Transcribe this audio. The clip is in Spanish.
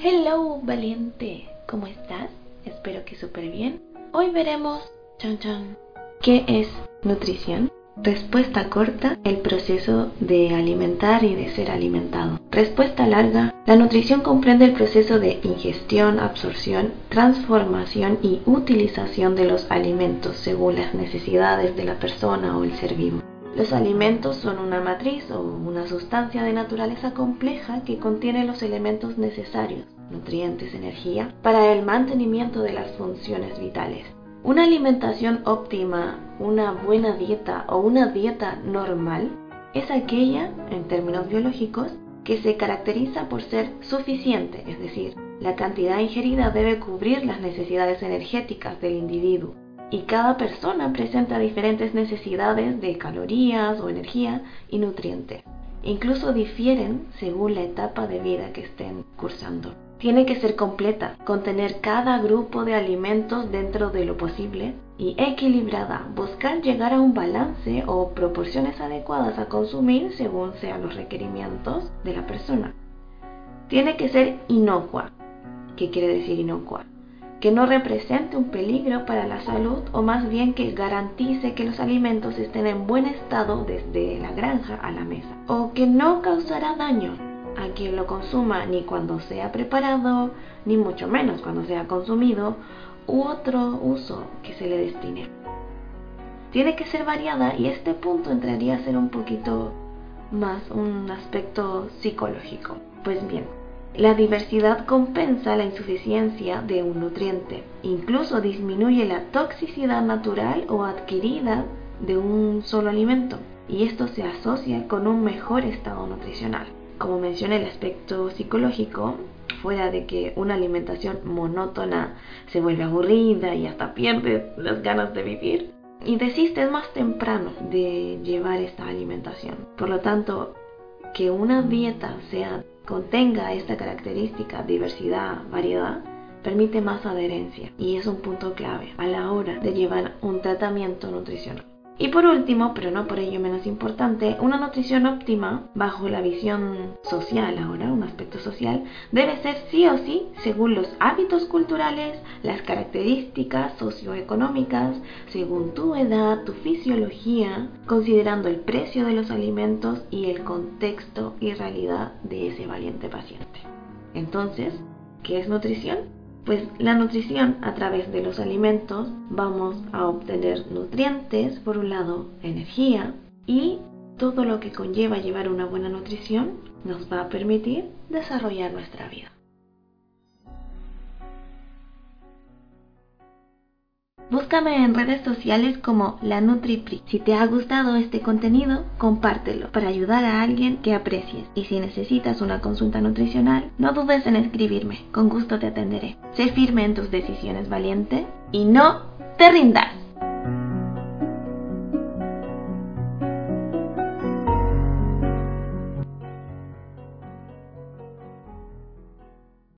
Hello, valiente. ¿Cómo estás? Espero que súper bien. Hoy veremos, chan chan, ¿qué es nutrición? Respuesta corta, el proceso de alimentar y de ser alimentado. Respuesta larga, la nutrición comprende el proceso de ingestión, absorción, transformación y utilización de los alimentos según las necesidades de la persona o el ser vivo. Los alimentos son una matriz o una sustancia de naturaleza compleja que contiene los elementos necesarios, nutrientes, energía, para el mantenimiento de las funciones vitales. Una alimentación óptima, una buena dieta o una dieta normal es aquella, en términos biológicos, que se caracteriza por ser suficiente, es decir, la cantidad ingerida debe cubrir las necesidades energéticas del individuo. Y cada persona presenta diferentes necesidades de calorías o energía y nutrientes. Incluso difieren según la etapa de vida que estén cursando tiene que ser completa, contener cada grupo de alimentos dentro de lo posible y equilibrada, buscar llegar a un balance o proporciones adecuadas a consumir según sean los requerimientos de la persona. Tiene que ser inocua. ¿Qué quiere decir inocua? Que no represente un peligro para la salud o más bien que garantice que los alimentos estén en buen estado desde la granja a la mesa o que no causará daño a quien lo consuma ni cuando sea preparado, ni mucho menos cuando sea consumido, u otro uso que se le destine. Tiene que ser variada y este punto entraría a ser un poquito más un aspecto psicológico. Pues bien, la diversidad compensa la insuficiencia de un nutriente, incluso disminuye la toxicidad natural o adquirida de un solo alimento, y esto se asocia con un mejor estado nutricional como mencioné, el aspecto psicológico, fuera de que una alimentación monótona se vuelve aburrida y hasta pierde las ganas de vivir, y desistes más temprano de llevar esta alimentación. Por lo tanto, que una dieta sea contenga esta característica, diversidad, variedad, permite más adherencia y es un punto clave a la hora de llevar un tratamiento nutricional. Y por último, pero no por ello menos importante, una nutrición óptima, bajo la visión social ahora, un aspecto social, debe ser sí o sí según los hábitos culturales, las características socioeconómicas, según tu edad, tu fisiología, considerando el precio de los alimentos y el contexto y realidad de ese valiente paciente. Entonces, ¿qué es nutrición? Pues la nutrición a través de los alimentos vamos a obtener nutrientes, por un lado energía y todo lo que conlleva llevar una buena nutrición nos va a permitir desarrollar nuestra vida. Búscame en redes sociales como la NutriPri. Si te ha gustado este contenido, compártelo para ayudar a alguien que aprecies. Y si necesitas una consulta nutricional, no dudes en escribirme. Con gusto te atenderé. Sé firme en tus decisiones, valiente, y no te rindas.